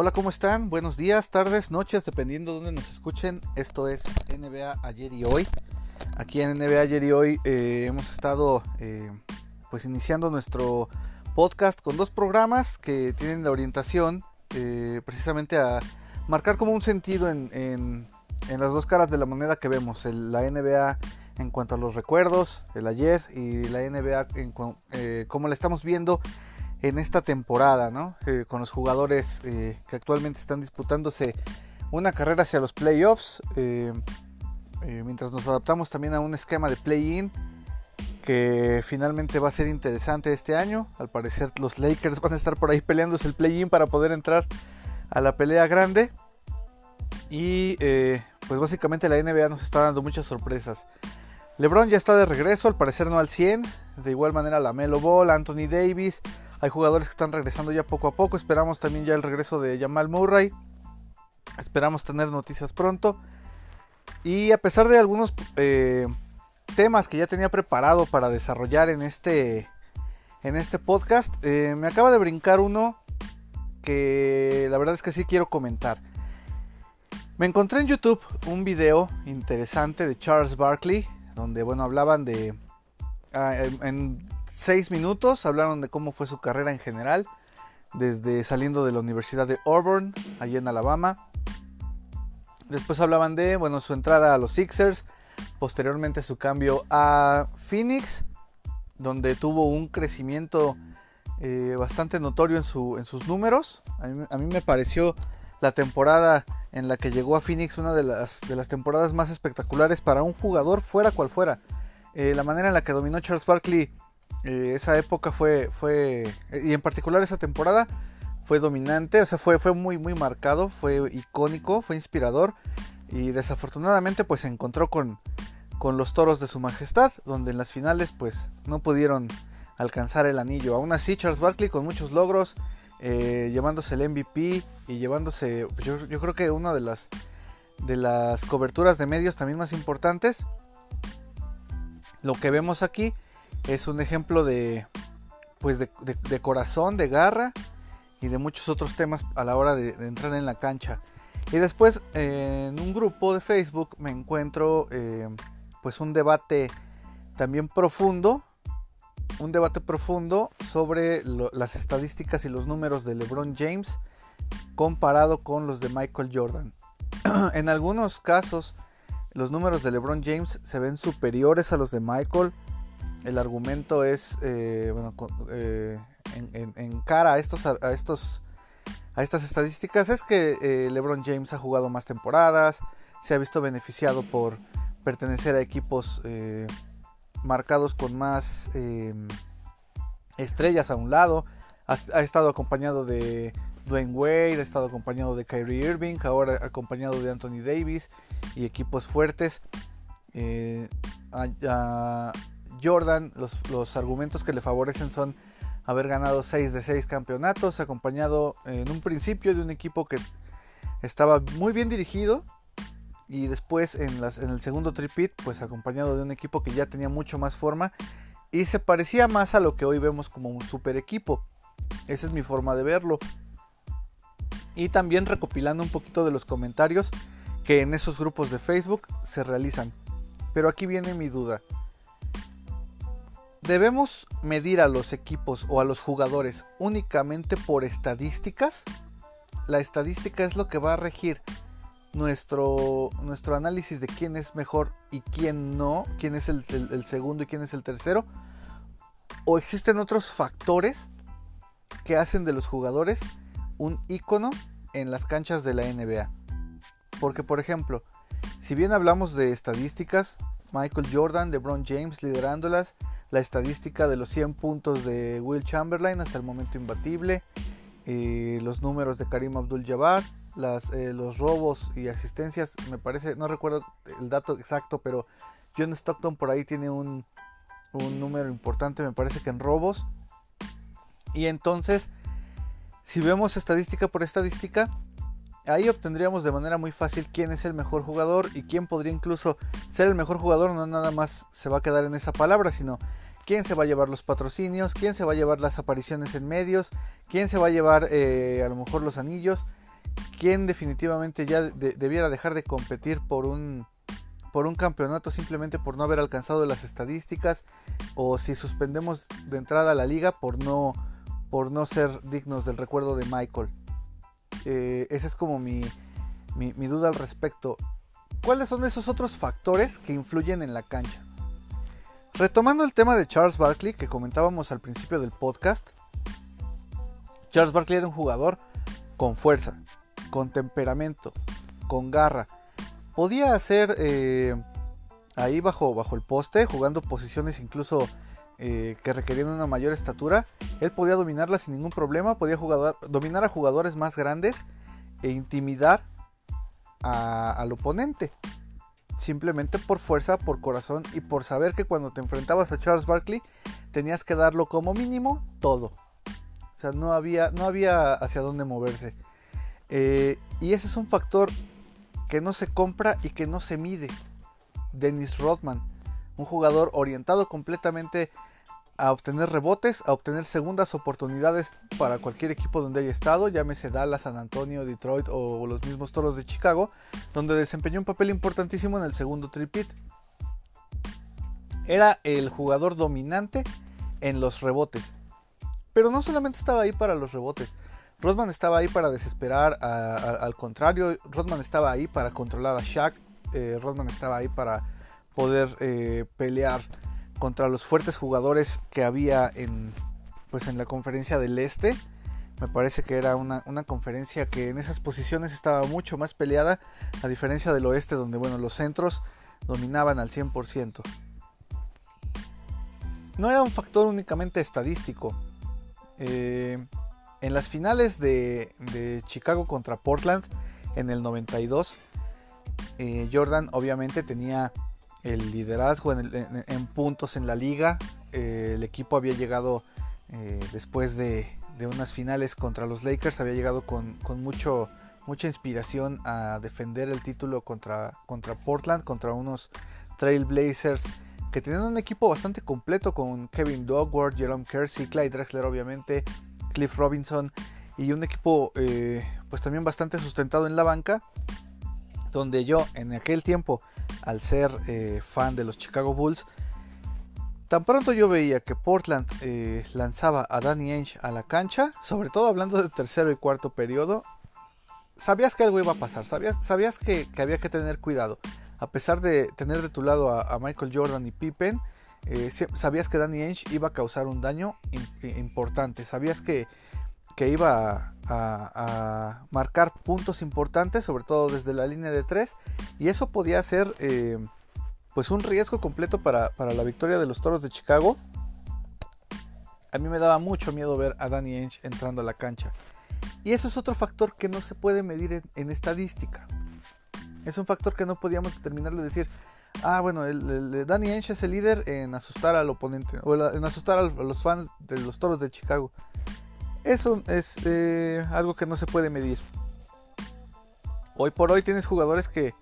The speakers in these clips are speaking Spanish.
Hola, ¿cómo están? Buenos días, tardes, noches, dependiendo de dónde nos escuchen. Esto es NBA ayer y hoy. Aquí en NBA ayer y hoy eh, hemos estado eh, pues iniciando nuestro podcast con dos programas que tienen la orientación eh, precisamente a marcar como un sentido en, en, las dos caras de la moneda que vemos, la NBA en cuanto a los recuerdos, el ayer y la NBA en como la estamos viendo en esta temporada, ¿no? Eh, con los jugadores eh, que actualmente están disputándose una carrera hacia los playoffs, mientras nos adaptamos también a un esquema de play-in que finalmente va a ser interesante este año. Al parecer los Lakers van a estar por ahí peleándose el play-in para poder entrar a la pelea grande. Y pues básicamente la NBA nos está dando muchas sorpresas. LeBron ya está de regreso, al parecer no al 100. De igual manera la Melo Ball, Anthony Davis. Hay jugadores que están regresando ya poco a poco. Esperamos también ya el regreso de Jamal Murray. Esperamos tener noticias pronto. Y a pesar de algunos eh, temas que ya tenía preparado para desarrollar en este, en este podcast, eh, me acaba de brincar uno que la verdad es que sí quiero comentar. Me encontré en YouTube un video interesante de Charles Barkley, donde bueno hablaban de ah, seis minutos hablaron de cómo fue su carrera en general desde saliendo de la Universidad de Auburn allí en Alabama después hablaban de bueno su entrada a los Sixers posteriormente su cambio a Phoenix donde tuvo un crecimiento eh, bastante notorio en, su, en sus números a mí, a mí me pareció la temporada en la que llegó a Phoenix, una de las, de las temporadas más espectaculares para un jugador, fuera cual fuera. Eh, la manera en la que dominó Charles Barkley eh, esa época fue, fue, y en particular esa temporada, fue dominante, o sea, fue, fue muy, muy marcado, fue icónico, fue inspirador, y desafortunadamente pues se encontró con, con los toros de su majestad, donde en las finales pues no pudieron alcanzar el anillo. Aún así, Charles Barkley con muchos logros, eh, llevándose el MVP y llevándose, pues, yo, creo que una de las, de las coberturas de medios también más importantes. Lo que vemos aquí es un ejemplo de, pues de, corazón, de garra y de muchos otros temas a la hora de, entrar en la cancha. Y después en un grupo de Facebook me encuentro eh, pues un debate también profundo un debate profundo sobre las estadísticas y los números de LeBron James comparado con los de Michael Jordan. en algunos casos, los números de LeBron James se ven superiores a los de Michael. El argumento es, eh, bueno, eh, en, cara a estos, a estos, a estas estadísticas es que eh, LeBron James ha jugado más temporadas, se ha visto beneficiado por pertenecer a equipos marcados con más em, estrellas a un lado. Ha, estado acompañado de Dwayne Wade, ha estado acompañado de Kyrie Irving, ahora acompañado de Anthony Davis y equipos fuertes. Eh, Jordan, los, argumentos que le favorecen son haber ganado 6 de 6 campeonatos, acompañado en un principio de un equipo que estaba muy bien dirigido, y después en, las, en el segundo tripit, pues acompañado de un equipo que ya tenía mucho más forma y se parecía más a lo que hoy vemos como un super equipo. Esa es mi forma de verlo. Y también recopilando un poquito de los comentarios que en esos grupos de Facebook se realizan. Pero aquí viene mi duda. ¿Debemos medir a los equipos o a los jugadores únicamente por estadísticas? La estadística es lo que va a regir nuestro, nuestro análisis de quién es mejor y quién no, quién es el, segundo y quién es el tercero, o existen otros factores que hacen de los jugadores un icono en las canchas de la NBA. Porque, por ejemplo, si bien hablamos de estadísticas, Michael Jordan, LeBron James liderándolas, la estadística de los 100 puntos de Will Chamberlain hasta el momento imbatible, eh, los números de Karim Abdul-Jabbar, eh, los robos y asistencias, me parece, no recuerdo el dato exacto, pero John Stockton por ahí tiene un, un número importante, me parece que en robos. Y entonces, si vemos estadística por estadística, ahí obtendríamos de manera muy fácil quién es el mejor jugador y quién podría incluso ser el mejor jugador, no nada más se va a quedar en esa palabra, sino quién se va a llevar los patrocinios, quién se va a llevar las apariciones en medios, quién se va a llevar eh, a lo mejor los anillos quién definitivamente ya debiera dejar de competir por un por un campeonato simplemente por no haber alcanzado las estadísticas o si suspendemos de entrada a la liga por no por no ser dignos del recuerdo de Michael. Eh, esa es como mi, mi, duda al respecto. ¿Cuáles son esos otros factores que influyen en la cancha? Retomando el tema de Charles Barkley que comentábamos al principio del podcast, Charles Barkley era un jugador con fuerza, con temperamento, con garra. Podía hacer eh, ahí bajo, bajo el poste, jugando posiciones incluso eh, que requerían una mayor estatura. Él podía dominarla sin ningún problema, podía dominar a jugadores más grandes e intimidar al oponente. Simplemente por fuerza, por corazón y por saber que cuando te enfrentabas a Charles Barkley tenías que darlo como mínimo todo. O sea, no había, no había hacia dónde moverse. Eh, y ese es un factor que no se compra y que no se mide. Dennis Rodman, un jugador orientado completamente a obtener rebotes, a obtener segundas oportunidades para cualquier equipo donde haya estado, llámese Dallas, San Antonio, Detroit o los mismos Toros de Chicago, donde desempeñó un papel importantísimo en el segundo tripit. Era el jugador dominante en los rebotes. Pero no solamente estaba ahí para los rebotes, Rodman estaba ahí para desesperar, al contrario, Rodman estaba ahí para controlar a Shaq, eh, Rodman estaba ahí para poder eh, pelear contra los fuertes jugadores que había en, pues en la conferencia del Este. Me parece que era una, una, conferencia que en esas posiciones estaba mucho más peleada, a diferencia del oeste, donde bueno, los centros dominaban al 100%. No era un factor únicamente estadístico. Eh, en las finales de, Chicago contra Portland en el 92, eh, Jordan obviamente tenía el liderazgo en, puntos en la liga. Eh, el equipo había llegado eh, después de, unas finales contra los Lakers, había llegado con, mucho, mucha inspiración a defender el título contra, contra Portland, contra unos Trailblazers que tenían un equipo bastante completo con Kevin Dogward, Jerome Kersey, Clyde Drexler obviamente, Cliff Robinson y un equipo eh, pues también bastante sustentado en la banca donde yo en aquel tiempo al ser eh, fan de los Chicago Bulls tan pronto yo veía que Portland eh, lanzaba a Danny Ainge a la cancha sobre todo hablando de tercero y cuarto periodo sabías que algo iba a pasar sabías, sabías que, había que tener cuidado. A pesar de tener de tu lado a Michael Jordan y Pippen eh, sabías que Danny Ainge iba a causar un daño importante, sabías que, iba a, marcar puntos importantes, sobre todo desde la línea de 3, y eso podía ser eh, pues un riesgo completo para, la victoria de los Toros de Chicago. A mí me daba mucho miedo ver a Danny Ainge entrando a la cancha. Y eso es otro factor que no se puede medir en, estadística. Es un factor que no podíamos determinar de decir, Ah, bueno, Danny Ainge es el líder en asustar al oponente, o en asustar a los fans de los toros de Chicago. Eso es eh, algo que no se puede medir. Hoy por hoy tienes jugadores que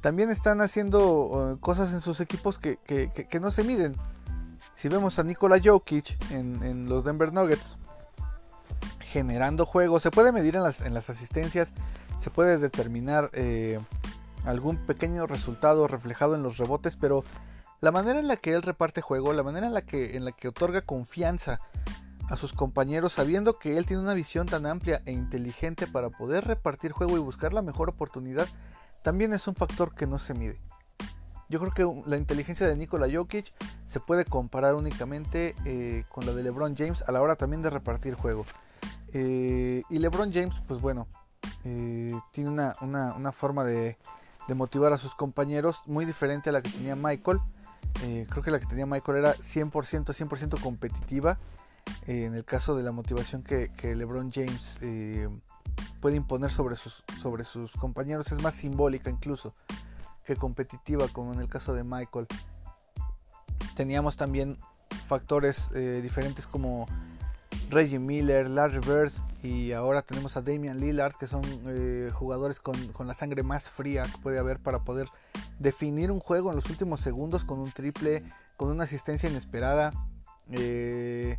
también están haciendo uh, cosas en sus equipos que, no se miden. Si vemos a Nikola Jokic en, los Denver Nuggets generando juegos, se puede medir en las, en las asistencias, se puede determinar eh, algún pequeño resultado reflejado en los rebotes, pero la manera en la que él reparte juego, la manera en la que, en la que otorga confianza a sus compañeros, sabiendo que él tiene una visión tan amplia e inteligente para poder repartir juego y buscar la mejor oportunidad, también es un factor que no se mide. Yo creo que la inteligencia de Nikola Jokic se puede comparar únicamente eh, con la de LeBron James a la hora también de repartir juego. Eh, y LeBron James, pues bueno, eh, tiene una forma de, de motivar a sus compañeros, muy diferente a la que tenía Michael. Creo que la que tenía Michael era 100%, 100% competitiva. Eh, en el caso de la motivación que, LeBron James eh, puede imponer sobre sus, sobre sus compañeros es más simbólica incluso que competitiva, como en el caso de Michael. Teníamos también factores diferentes como Reggie Miller, Larry Bird y ahora tenemos a Damian Lillard que son eh, jugadores con, la sangre más fría que puede haber para poder definir un juego en los últimos segundos con un triple, con una asistencia inesperada, eh,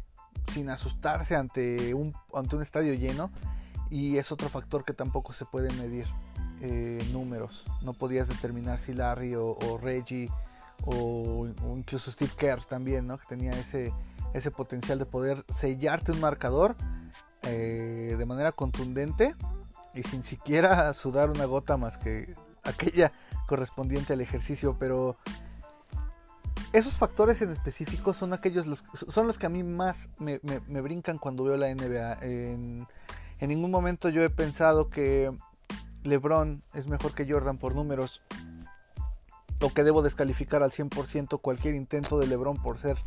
sin asustarse ante un, ante un estadio lleno y es otro factor que tampoco se puede medir. Eh, números. No podías determinar si Larry o, Reggie o, incluso Steve Kerr también, ¿no? Que tenía ese, ese potencial de poder sellarte un marcador eh, de manera contundente y sin siquiera sudar una gota más que aquella correspondiente al ejercicio. Pero esos factores en específico son aquellos los, son los que a mí más me, brincan cuando veo la NBA. En, en ningún momento yo he pensado que LeBron es mejor que Jordan por números, o que debo descalificar al 100% cualquier intento de LeBron por ser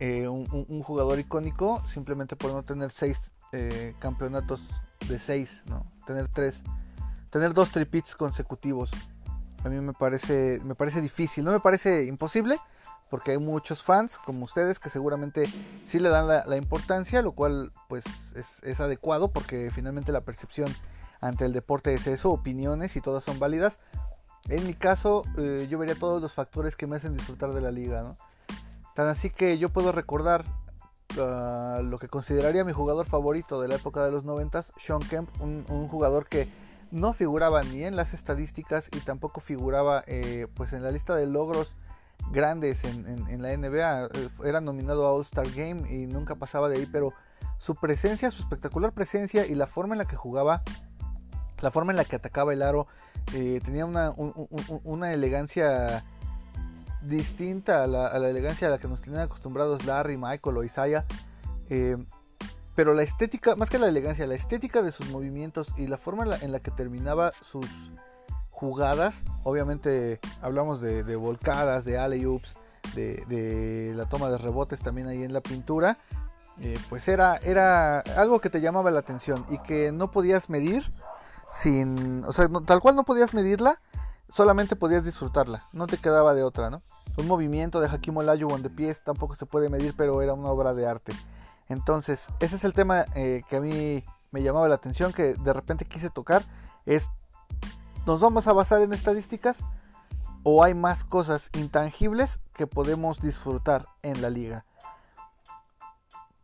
eh, un, jugador icónico, simplemente por no tener seis eh, campeonatos de seis, ¿no? Tener tres, tener dos tripits consecutivos. A mí me parece, me parece difícil, no me parece imposible, porque hay muchos fans como ustedes que seguramente sí le dan la, importancia, lo cual pues es, adecuado porque finalmente la percepción ante el deporte es eso, opiniones y todas son válidas. En mi caso, eh, yo vería todos los factores que me hacen disfrutar de la liga. Tan así que yo puedo recordar ah, lo que consideraría mi jugador favorito de la época de los 90, Sean Kemp, un, jugador que no figuraba ni en las estadísticas y tampoco figuraba eh, pues en la lista de logros grandes en, la NBA. Eh, era nominado a All Star Game y nunca pasaba de ahí, pero su presencia, su espectacular presencia y la forma en la que jugaba la forma en la que atacaba el aro eh, tenía una, una, elegancia distinta a la, elegancia a la que nos tenían acostumbrados Larry, Michael o Isaiah. Pero la estética, más que la elegancia, la estética de sus movimientos y la forma en la, que terminaba sus jugadas, obviamente hablamos de, volcadas, de alley-oops, de, la toma de rebotes también ahí en la pintura, eh, pues era, era algo que te llamaba la atención y que no podías medir sin, o sea, tal cual no podías medirla, solamente podías disfrutarla, no te quedaba de otra, ¿no? Un movimiento de Hakim Olajuwon de pies tampoco se puede medir, pero era una obra de arte. Entonces, ese es el tema eh, que a mí me llamaba la atención, que de repente quise tocar, es, ¿nos vamos a basar en estadísticas? ¿O hay más cosas intangibles que podemos disfrutar en la liga?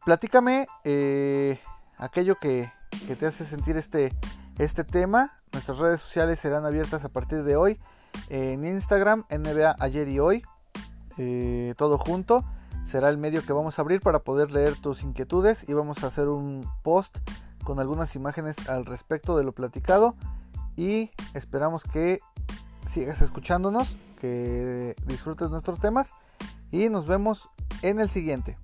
Platícame eh, aquello que, que te hace sentir este, este tema. Nuestras redes sociales serán abiertas a partir de hoy. En Instagram, NBA ayer y hoy. Eh, todo junto. Será el medio que vamos a abrir para poder leer tus inquietudes y vamos a hacer un post con algunas imágenes al respecto de lo platicado. Y esperamos que sigas escuchándonos, que disfrutes nuestros temas y nos vemos en el siguiente.